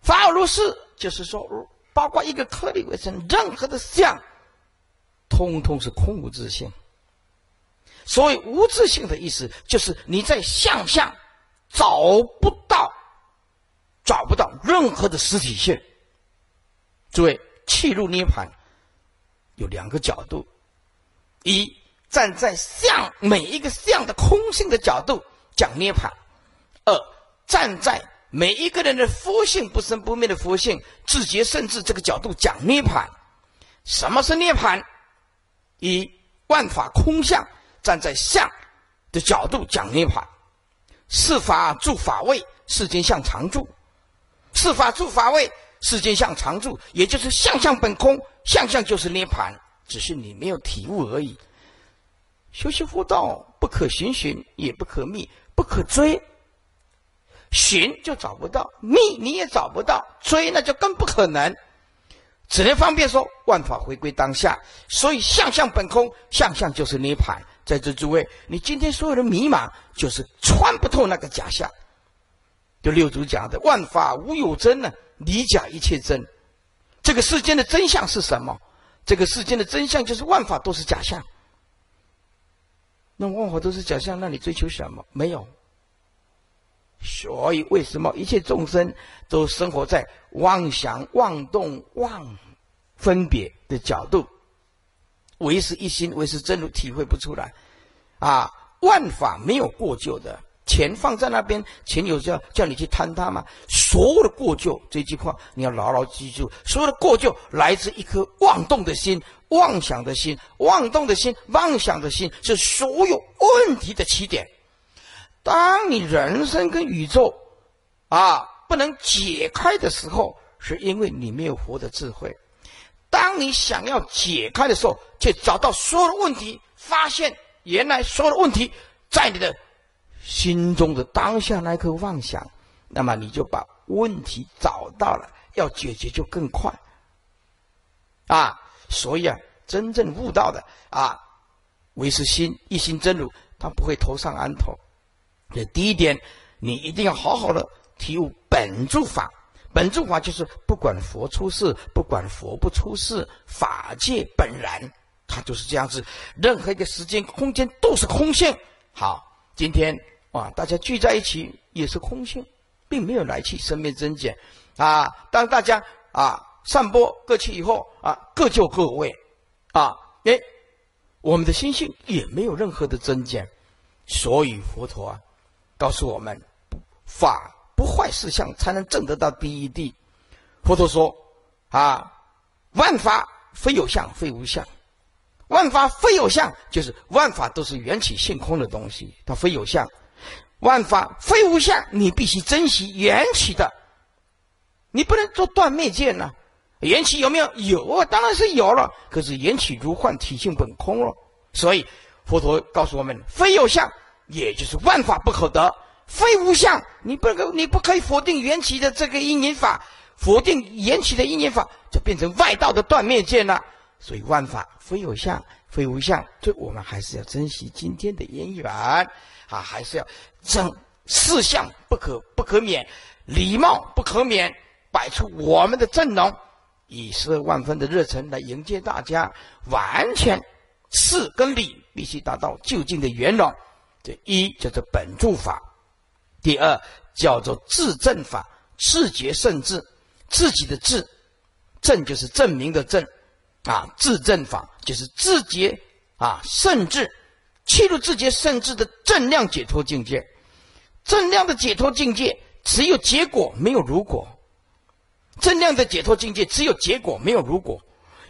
法尔如是就是说，包括一个颗粒为成，任何的相，通通是空无自性。所谓无自性的意思，就是你在相相。找不到，找不到任何的实体性。诸位，切入涅盘有两个角度：一站在相每一个相的空性的角度讲涅盘；二站在每一个人的佛性不生不灭的佛性自觉甚至这个角度讲涅盘。什么是涅盘？一万法空相，站在相的角度讲涅盘。是法住法位，世间相常住；是法住法位，世间相常住。也就是相相本空，相相就是涅盘，只是你没有体悟而已。修习佛道不可寻寻，也不可觅，不可追。寻就找不到，觅你也找不到，追那就更不可能。只能方便说，万法回归当下。所以相相本空，相相就是涅盘。在这诸位，你今天所有的迷茫，就是穿不透那个假象。就六祖讲的“万法无有真”呢，离假一切真。这个世间的真相是什么？这个世间的真相就是万法都是假象。那万法都是假象，那你追求什么？没有。所以，为什么一切众生都生活在妄想、妄动、妄分别的角度？唯是一心，唯是真如，体会不出来。啊，万法没有过旧的，钱放在那边，钱有叫叫你去贪它吗？所有的过旧，这句话你要牢牢记住。所有的过旧来自一颗妄动的心、妄想的心、妄动的心、妄想的心，是所有问题的起点。当你人生跟宇宙啊不能解开的时候，是因为你没有佛的智慧。当你想要解开的时候，却找到所有的问题，发现原来所有的问题在你的心中的当下那颗妄想，那么你就把问题找到了，要解决就更快。啊，所以啊，真正悟道的啊，唯是心一心真如，他不会头上安头。这第一点，你一定要好好的体悟本住法。本住法就是不管佛出世，不管佛不出世，法界本然，它就是这样子。任何一个时间、空间都是空性。好，今天啊，大家聚在一起也是空性，并没有来去生灭增减啊。当大家啊散播各去以后啊，各就各位啊，哎，我们的心性也没有任何的增减。所以佛陀啊。告诉我们，法不坏事相，才能证得到第一地。佛陀说：“啊，万法非有相，非无相。万法非有相，就是万法都是缘起性空的东西，它非有相。万法非无相，你必须珍惜缘起的，你不能做断灭见呢。缘起有没有？有，当然是有了。可是缘起如幻，体性本空了。所以佛陀告诉我们，非有相。”也就是万法不可得，非无相。你不可，你不可以否定缘起的这个因缘法，否定缘起的因缘法，就变成外道的断灭见了。所以万法非有相，非无相。所以我们还是要珍惜今天的因缘啊，还是要正四相不可不可免，礼貌不可免，摆出我们的阵容，以十二万分的热忱来迎接大家。完全事跟理必须达到就近的圆融。这一叫做本住法，第二叫做自证法，自觉甚至，自己的自，证就是证明的证，啊，自证法就是自觉啊甚至，切入自觉甚至的正量解脱境界，正量的解脱境界只有结果没有如果，正量的解脱境界只有结果没有如果，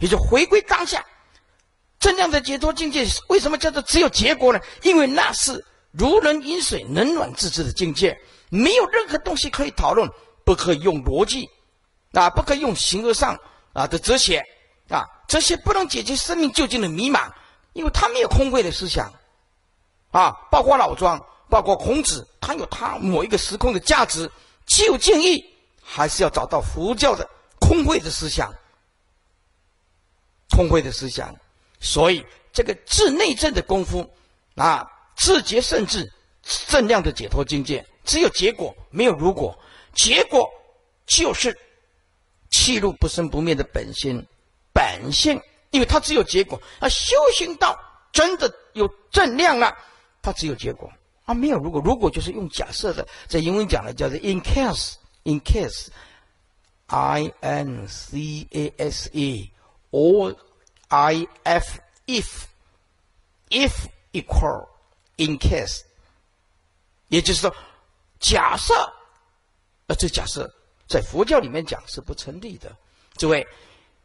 也就回归当下。真正的解脱境界为什么叫做只有结果呢？因为那是如人饮水，冷暖自知的境界，没有任何东西可以讨论，不可以用逻辑，啊，不可以用形而上啊的哲学，啊，这些不能解决生命究竟的迷茫，因为他没有空慧的思想，啊，包括老庄，包括孔子，他有他某一个时空的价值，就建议还是要找到佛教的空慧的思想，空慧的思想。所以，这个治内政的功夫，啊，自觉甚至正量的解脱境界，只有结果，没有如果。结果就是气入不生不灭的本心，本性，因为它只有结果。啊，修行到真的有正量了，它只有结果啊，没有如果。如果就是用假设的，在英文讲的叫做 in case，in case，I N C A S E，or I F if if equal in case，也就是说，假设，呃，这假设在佛教里面讲是不成立的。诸位，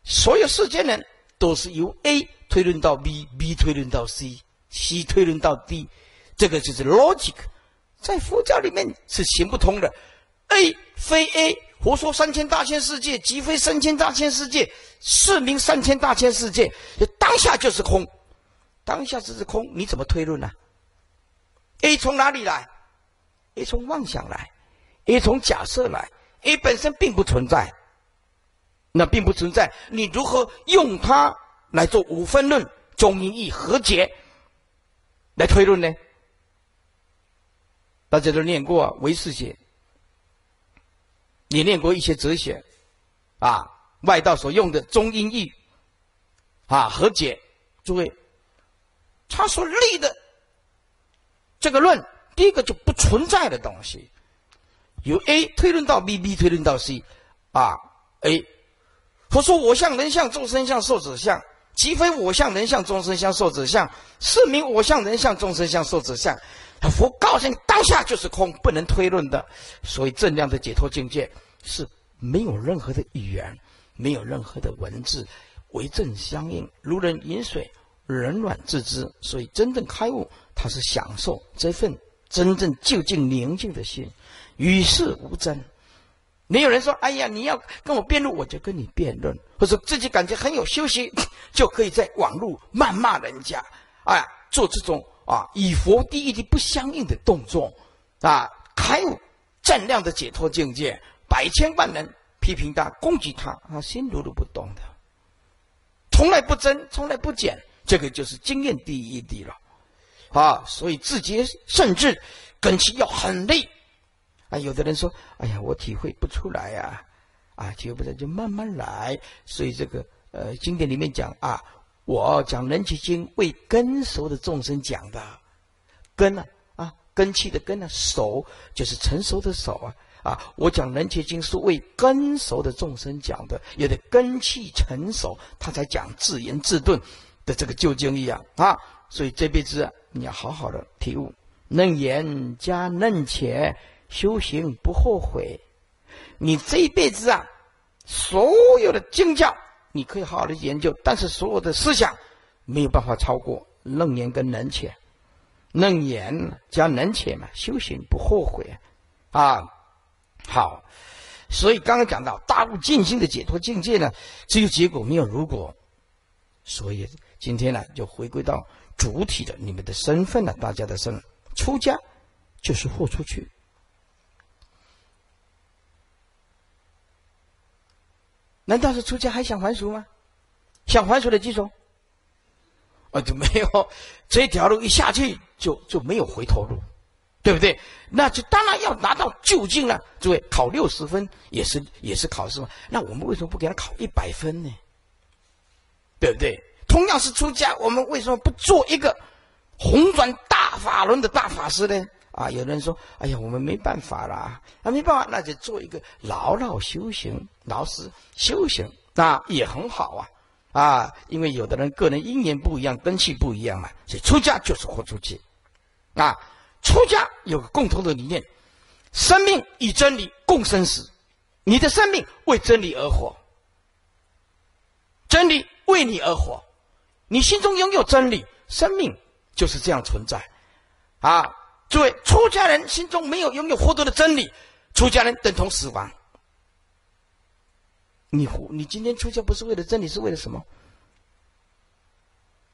所有世间人都是由 A 推论到 B，B 推论到 C，C 推论到 D，这个就是 logic，在佛教里面是行不通的。A 非 A。佛说三千大千世界，即非三千大千世界；是名三千大千世界，当下就是空。当下就是空，你怎么推论呢？A 从哪里来？A 从妄想来，A 从假设来，A 本身并不存在，那并不存在，你如何用它来做五分论、中因义和解来推论呢？大家都念过唯识学，也念过一些哲学，啊，外道所用的中音义，啊，和解，诸位，他所立的这个论，第一个就不存在的东西，由 A 推论到 B，B 推论到 C，啊，A，佛说我相、人相、众生相、寿者相，即非我相、人相、众生相、寿者相，是名我相、人相、众生相、寿者相。佛告诉你，当下就是空，不能推论的。所以正量的解脱境界是没有任何的语言，没有任何的文字，为正相应，如人饮水，冷暖自知。所以真正开悟，他是享受这份真正就近宁静的心，与世无争。没有人说：“哎呀，你要跟我辩论，我就跟你辩论。”或者自己感觉很有修行，就可以在网络谩骂人家，哎，做这种。啊，以佛第一的不相应的动作，啊，开悟正量的解脱境界，百千万人批评他、攻击他，他心如如不动的，从来不增，从来不减，这个就是经验第一的了，啊，所以自己甚至根气要很累，啊，有的人说，哎呀，我体会不出来呀，啊，体会不出来就慢慢来，所以这个呃，经典里面讲啊。我讲《人气经》为根熟的众生讲的，根呢啊，根气的根呢，熟就是成熟的熟啊啊！我讲《人气经》是为根熟的众生讲的，有的根气成熟，他才讲自言自顿的这个究竟一样啊！所以这辈子你要好好的体悟，能言加能且，修行不后悔。你这一辈子啊，所有的经教。你可以好好的研究，但是所有的思想没有办法超过楞严跟能浅，楞严加能浅嘛，修行不后悔啊。好，所以刚刚讲到大悟静心的解脱境界呢，只有结果没有如果。所以今天呢，就回归到主体的你们的身份了，大家的身出家就是豁出去。难道是出家还想还俗吗？想还俗的举手。啊，就没有这条路一下去就就没有回头路，对不对？那就当然要拿到究竟了。诸位，考六十分也是也是考试嘛。那我们为什么不给他考一百分呢？对不对？同样是出家，我们为什么不做一个红转大法轮的大法师呢？啊，有人说：“哎呀，我们没办法啦，啊，没办法，那就做一个老老修行，老实修行，那也很好啊，啊，因为有的人个人因缘不一样，根气不一样嘛，所以出家就是活出去，啊，出家有个共同的理念，生命与真理共生死，你的生命为真理而活，真理为你而活，你心中拥有真理，生命就是这样存在，啊。”诸位，出家人心中没有拥有获得的真理，出家人等同死亡。你你今天出家不是为了真理，是为了什么？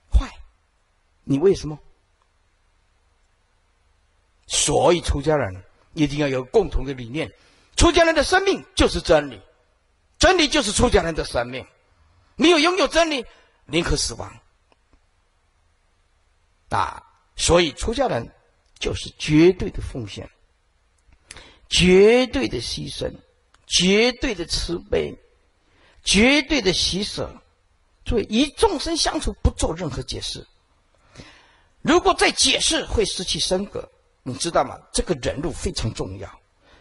坏，你为什么？所以出家人一定要有共同的理念：出家人的生命就是真理，真理就是出家人的生命。没有拥有真理，宁可死亡。啊，所以出家人。就是绝对的奉献，绝对的牺牲，绝对的慈悲，绝对的喜舍。所以与众生相处不做任何解释。如果再解释，会失去身格。你知道吗？这个人路非常重要。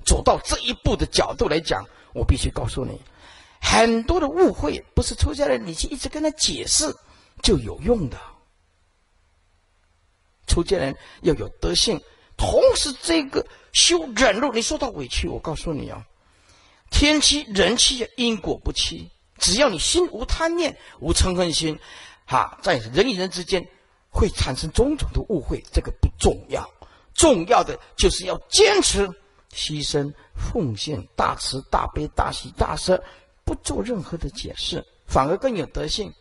走到这一步的角度来讲，我必须告诉你，很多的误会不是出家人，你去一直跟他解释就有用的。出家人要有德性，同时这个修忍辱。你受到委屈，我告诉你啊，天欺人欺，因果不欺。只要你心无贪念，无嗔恨心，哈，在人与人之间会产生种种的误会，这个不重要。重要的就是要坚持牺牲、奉献、大慈大悲、大喜大舍，不做任何的解释，反而更有德性。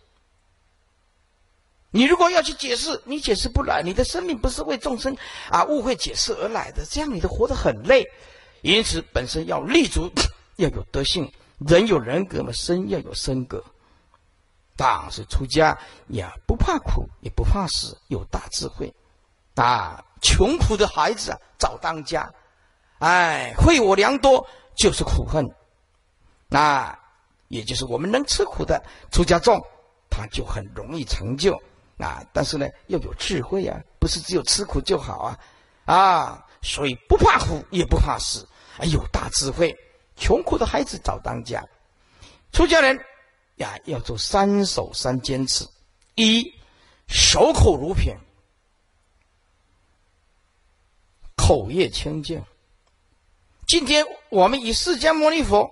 你如果要去解释，你解释不来，你的生命不是为众生啊误会解释而来的，这样你都活得很累。因此，本身要立足，要有德性。人有人格嘛，身要有身格。但是出家也不怕苦，也不怕死，有大智慧。啊，穷苦的孩子啊，早当家。哎，惠我良多，就是苦恨。那也就是我们能吃苦的出家众，他就很容易成就。啊，但是呢，要有智慧啊，不是只有吃苦就好啊。啊，所以不怕苦，也不怕死，啊有大智慧。穷苦的孩子早当家，出家人呀要做三守三坚持：一守口如瓶，口业清净。今天我们以释迦牟尼佛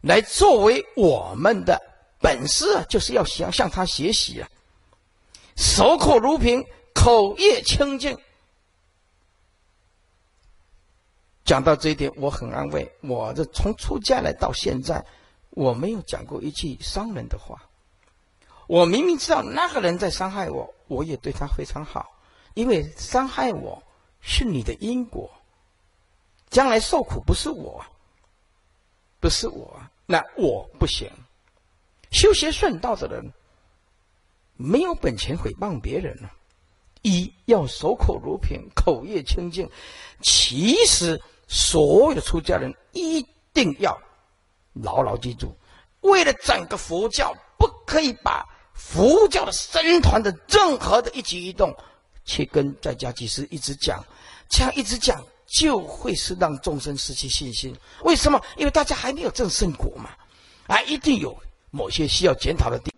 来作为我们的本事，就是要向向他学习啊！守口如瓶，口业清净。讲到这一点，我很安慰。我这从出家来到现在，我没有讲过一句伤人的话。我明明知道那个人在伤害我，我也对他非常好，因为伤害我是你的因果，将来受苦不是我，不是我，那我不行。修学顺道的人没有本钱诽谤别人呢。一要守口如瓶，口业清净。其实。所有的出家人一定要牢牢记住，为了整个佛教，不可以把佛教的僧团的任何的一举一动，去跟在家居士一直讲，这样一直讲，就会是让众生失去信心。为什么？因为大家还没有证圣果嘛，啊，一定有某些需要检讨的地。